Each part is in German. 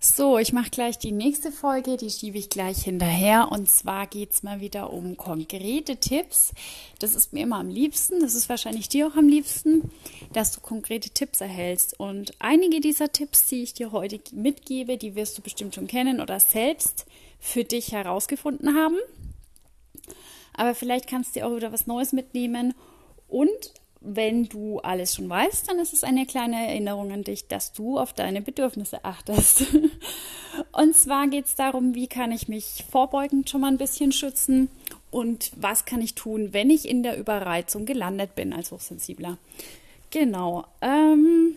So, ich mache gleich die nächste Folge, die schiebe ich gleich hinterher. Und zwar geht es mal wieder um konkrete Tipps. Das ist mir immer am liebsten, das ist wahrscheinlich dir auch am liebsten, dass du konkrete Tipps erhältst. Und einige dieser Tipps, die ich dir heute mitgebe, die wirst du bestimmt schon kennen oder selbst für dich herausgefunden haben. Aber vielleicht kannst du dir auch wieder was Neues mitnehmen. Und wenn du alles schon weißt, dann ist es eine kleine Erinnerung an dich, dass du auf deine Bedürfnisse achtest. Und zwar geht es darum, wie kann ich mich vorbeugend schon mal ein bisschen schützen und was kann ich tun, wenn ich in der Überreizung gelandet bin als Hochsensibler. Genau. Ähm,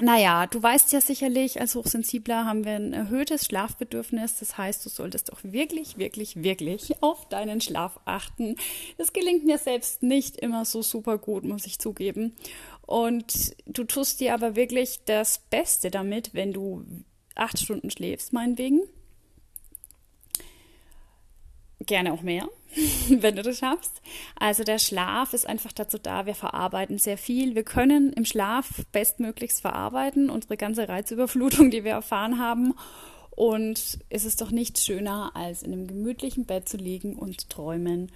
naja, du weißt ja sicherlich, als Hochsensibler haben wir ein erhöhtes Schlafbedürfnis. Das heißt, du solltest auch wirklich, wirklich, wirklich auf deinen Schlaf achten. Das gelingt mir selbst nicht immer so super gut, muss ich zugeben. Und du tust dir aber wirklich das Beste damit, wenn du acht Stunden schläfst, meinetwegen. Gerne auch mehr. wenn du das schaffst. Also der Schlaf ist einfach dazu da, wir verarbeiten sehr viel. Wir können im Schlaf bestmöglichst verarbeiten, unsere ganze Reizüberflutung, die wir erfahren haben. Und es ist doch nichts schöner, als in einem gemütlichen Bett zu liegen und zu träumen.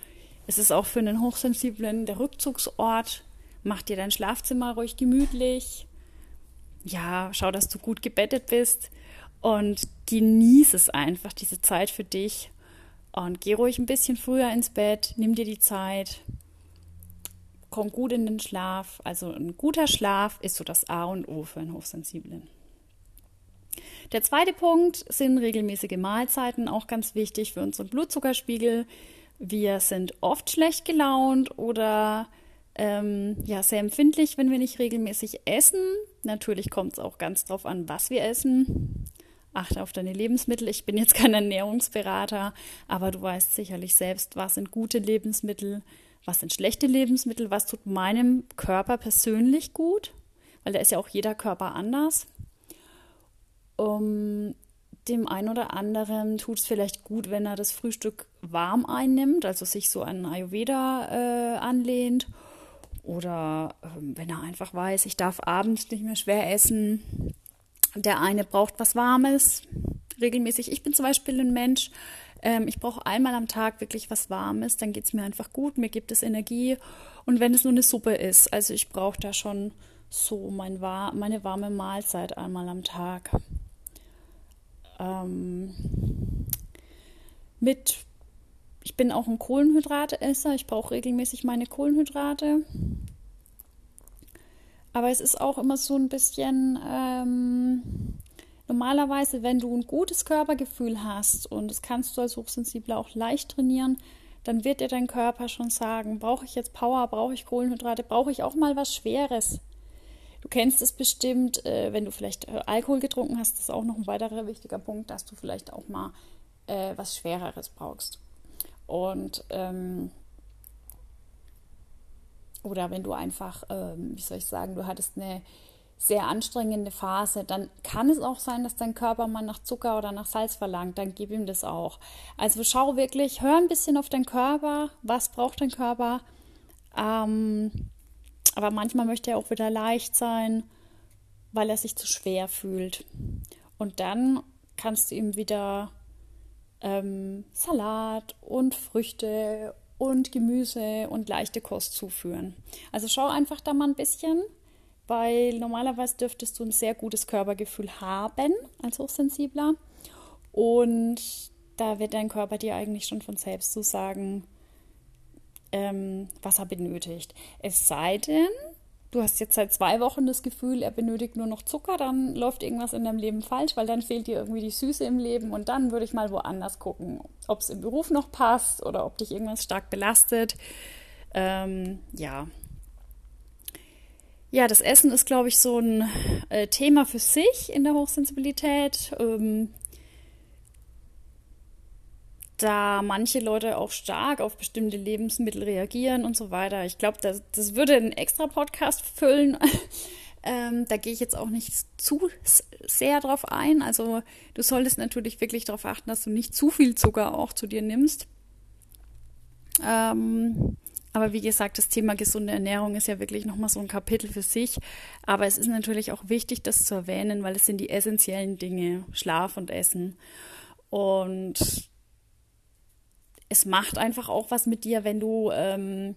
Es ist auch für einen Hochsensiblen der Rückzugsort. Mach dir dein Schlafzimmer ruhig gemütlich. Ja, schau, dass du gut gebettet bist und genieße es einfach, diese Zeit für dich und geh ruhig ein bisschen früher ins Bett, nimm dir die Zeit, komm gut in den Schlaf. Also ein guter Schlaf ist so das A und O für einen Hochsensiblen. Der zweite Punkt sind regelmäßige Mahlzeiten, auch ganz wichtig für unseren Blutzuckerspiegel. Wir sind oft schlecht gelaunt oder ähm, ja, sehr empfindlich, wenn wir nicht regelmäßig essen. Natürlich kommt es auch ganz drauf an, was wir essen achte auf deine Lebensmittel. Ich bin jetzt kein Ernährungsberater, aber du weißt sicherlich selbst, was sind gute Lebensmittel, was sind schlechte Lebensmittel, was tut meinem Körper persönlich gut, weil da ist ja auch jeder Körper anders. Um, dem einen oder anderen tut es vielleicht gut, wenn er das Frühstück warm einnimmt, also sich so an Ayurveda äh, anlehnt. Oder äh, wenn er einfach weiß, ich darf abends nicht mehr schwer essen, der eine braucht was Warmes regelmäßig. Ich bin zum Beispiel ein Mensch, ähm, ich brauche einmal am Tag wirklich was Warmes, dann geht es mir einfach gut, mir gibt es Energie. Und wenn es nur eine Suppe ist, also ich brauche da schon so mein, meine warme Mahlzeit einmal am Tag. Ähm, mit, ich bin auch ein Kohlenhydrateesser, ich brauche regelmäßig meine Kohlenhydrate. Aber es ist auch immer so ein bisschen ähm, normalerweise, wenn du ein gutes Körpergefühl hast und das kannst du als Hochsensibler auch leicht trainieren, dann wird dir dein Körper schon sagen, brauche ich jetzt Power, brauche ich Kohlenhydrate, brauche ich auch mal was Schweres. Du kennst es bestimmt, äh, wenn du vielleicht äh, Alkohol getrunken hast, das ist auch noch ein weiterer wichtiger Punkt, dass du vielleicht auch mal äh, was Schwereres brauchst. Und ähm, oder wenn du einfach, ähm, wie soll ich sagen, du hattest eine sehr anstrengende Phase, dann kann es auch sein, dass dein Körper mal nach Zucker oder nach Salz verlangt. Dann gib ihm das auch. Also schau wirklich, hör ein bisschen auf deinen Körper. Was braucht dein Körper? Ähm, aber manchmal möchte er auch wieder leicht sein, weil er sich zu schwer fühlt. Und dann kannst du ihm wieder ähm, Salat und Früchte und Gemüse und leichte Kost zuführen. Also schau einfach da mal ein bisschen, weil normalerweise dürftest du ein sehr gutes Körpergefühl haben als Hochsensibler. Und da wird dein Körper dir eigentlich schon von selbst zu sagen, ähm, was er benötigt. Es sei denn, du hast jetzt seit zwei Wochen das Gefühl, er benötigt nur noch Zucker, dann läuft irgendwas in deinem Leben falsch, weil dann fehlt dir irgendwie die Süße im Leben und dann würde ich mal woanders gucken, ob es im Beruf noch passt oder ob dich irgendwas stark belastet. Ähm, ja. Ja, das Essen ist, glaube ich, so ein äh, Thema für sich in der Hochsensibilität. Ähm, da manche Leute auch stark auf bestimmte Lebensmittel reagieren und so weiter. Ich glaube, das, das würde einen extra Podcast füllen. ähm, da gehe ich jetzt auch nicht zu sehr drauf ein. Also du solltest natürlich wirklich darauf achten, dass du nicht zu viel Zucker auch zu dir nimmst. Ähm, Aber wie gesagt, das Thema gesunde Ernährung ist ja wirklich nochmal so ein Kapitel für sich. Aber es ist natürlich auch wichtig, das zu erwähnen, weil es sind die essentiellen Dinge, Schlaf und Essen. Und es macht einfach auch was mit dir, wenn du ähm,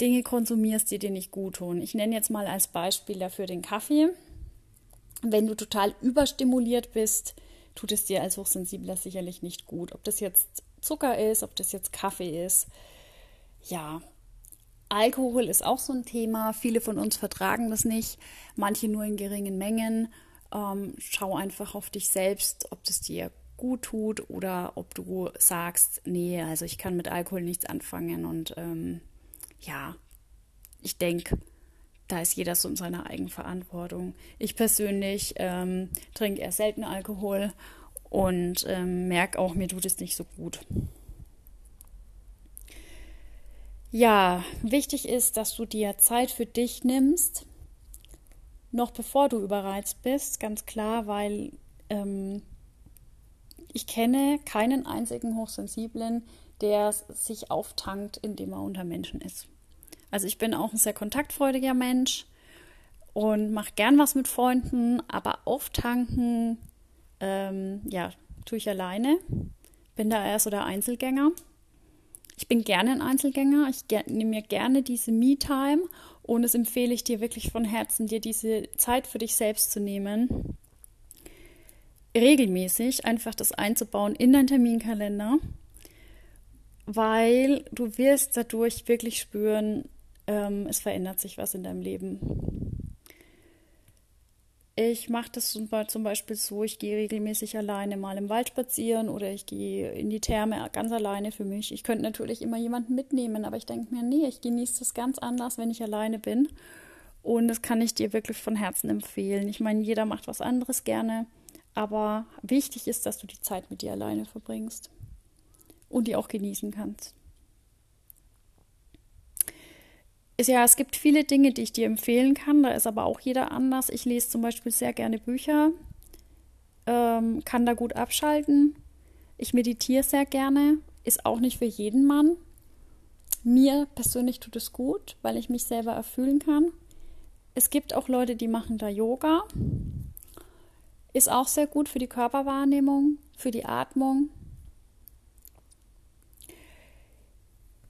Dinge konsumierst, die dir nicht gut tun. Ich nenne jetzt mal als Beispiel dafür den Kaffee. Wenn du total überstimuliert bist, tut es dir als Hochsensibler sicherlich nicht gut. Ob das jetzt Zucker ist, ob das jetzt Kaffee ist. Ja, Alkohol ist auch so ein Thema. Viele von uns vertragen das nicht, manche nur in geringen Mengen. Ähm, schau einfach auf dich selbst, ob das dir gut tut oder ob du sagst, nee, also ich kann mit Alkohol nichts anfangen. Und ähm, ja, ich denke, da ist jeder so in seiner Eigenverantwortung. Ich persönlich ähm, trinke eher selten Alkohol und ähm, merke auch, mir tut es nicht so gut. Ja, wichtig ist, dass du dir Zeit für dich nimmst, noch bevor du überreizt bist, ganz klar, weil ähm, ich kenne keinen einzigen Hochsensiblen, der sich auftankt, indem er unter Menschen ist. Also ich bin auch ein sehr kontaktfreudiger Mensch und mache gern was mit Freunden, aber auftanken ähm, ja, tue ich alleine. Bin da eher so der Einzelgänger. Ich bin gerne ein Einzelgänger. Ich nehme mir gerne diese Me-Time und es empfehle ich dir wirklich von Herzen, dir diese Zeit für dich selbst zu nehmen. Regelmäßig einfach das einzubauen in deinen Terminkalender, weil du wirst dadurch wirklich spüren, ähm, es verändert sich was in deinem Leben. Ich mache das zum Beispiel so, ich gehe regelmäßig alleine mal im Wald spazieren oder ich gehe in die Therme ganz alleine für mich. Ich könnte natürlich immer jemanden mitnehmen, aber ich denke mir, nee, ich genieße das ganz anders, wenn ich alleine bin. Und das kann ich dir wirklich von Herzen empfehlen. Ich meine, jeder macht was anderes gerne, aber wichtig ist, dass du die Zeit mit dir alleine verbringst und die auch genießen kannst. Ja, es gibt viele Dinge, die ich dir empfehlen kann. Da ist aber auch jeder anders. Ich lese zum Beispiel sehr gerne Bücher, ähm, kann da gut abschalten. Ich meditiere sehr gerne, ist auch nicht für jeden Mann. Mir persönlich tut es gut, weil ich mich selber erfüllen kann. Es gibt auch Leute, die machen da Yoga. Ist auch sehr gut für die Körperwahrnehmung, für die Atmung.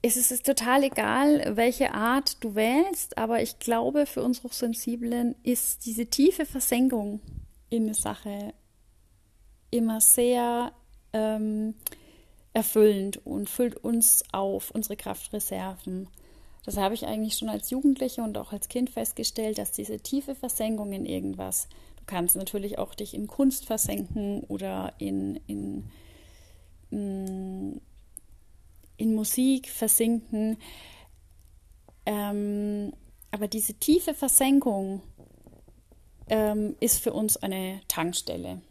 Es ist total egal, welche Art du wählst, aber ich glaube, für uns Hochsensiblen ist diese tiefe Versenkung in eine Sache immer sehr ähm, erfüllend und füllt uns auf, unsere Kraftreserven. Das habe ich eigentlich schon als Jugendliche und auch als Kind festgestellt, dass diese tiefe Versenkung in irgendwas, du kannst natürlich auch dich in Kunst versenken oder in, in, in mm, in Musik versinken. Ähm, aber diese tiefe Versenkung ähm, ist für uns eine Tankstelle.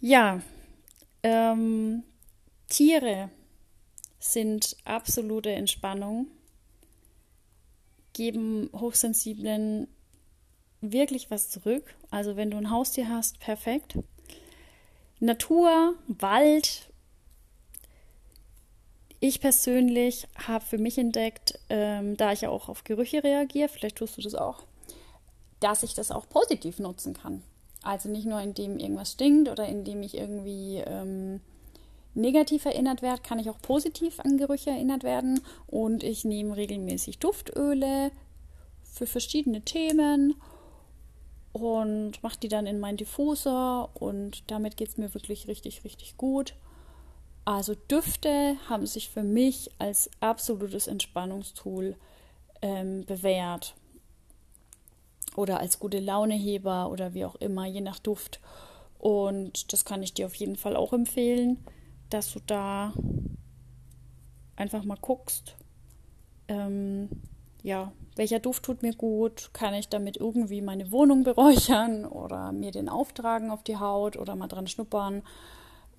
Ja, ähm, Tiere sind absolute Entspannung, geben Hochsensiblen wirklich was zurück. Also wenn du ein Haustier hast, perfekt. Natur, Wald, ich persönlich habe für mich entdeckt, ähm, da ich ja auch auf Gerüche reagiere, vielleicht tust du das auch, dass ich das auch positiv nutzen kann. Also nicht nur indem irgendwas stinkt oder indem ich irgendwie ähm, negativ erinnert werde, kann ich auch positiv an Gerüche erinnert werden. Und ich nehme regelmäßig Duftöle für verschiedene Themen und mache die dann in meinen Diffuser und damit geht es mir wirklich richtig, richtig gut. Also Düfte haben sich für mich als absolutes Entspannungstool ähm, bewährt. Oder als gute Launeheber oder wie auch immer, je nach Duft. Und das kann ich dir auf jeden Fall auch empfehlen, dass du da einfach mal guckst, ähm, ja, welcher Duft tut mir gut, kann ich damit irgendwie meine Wohnung beräuchern oder mir den auftragen auf die Haut oder mal dran schnuppern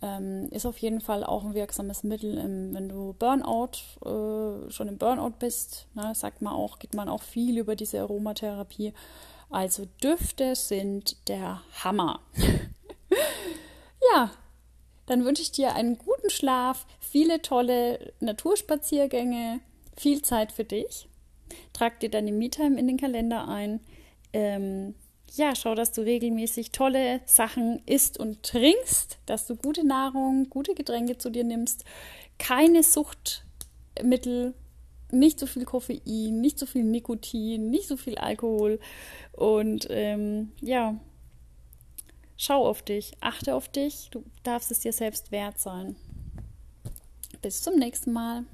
ähm, ist auf jeden Fall auch ein wirksames Mittel, im, wenn du Burnout, äh, schon im Burnout bist. Ne, sagt man auch, geht man auch viel über diese Aromatherapie. Also Düfte sind der Hammer. ja, dann wünsche ich dir einen guten Schlaf, viele tolle Naturspaziergänge, viel Zeit für dich. Trag dir deine Me-Time in den Kalender ein. Ähm, ja, schau, dass du regelmäßig tolle Sachen isst und trinkst, dass du gute Nahrung, gute Getränke zu dir nimmst, keine Suchtmittel, nicht so viel Koffein, nicht so viel Nikotin, nicht so viel Alkohol und ähm, ja, schau auf dich, achte auf dich, du darfst es dir selbst wert sein. Bis zum nächsten Mal.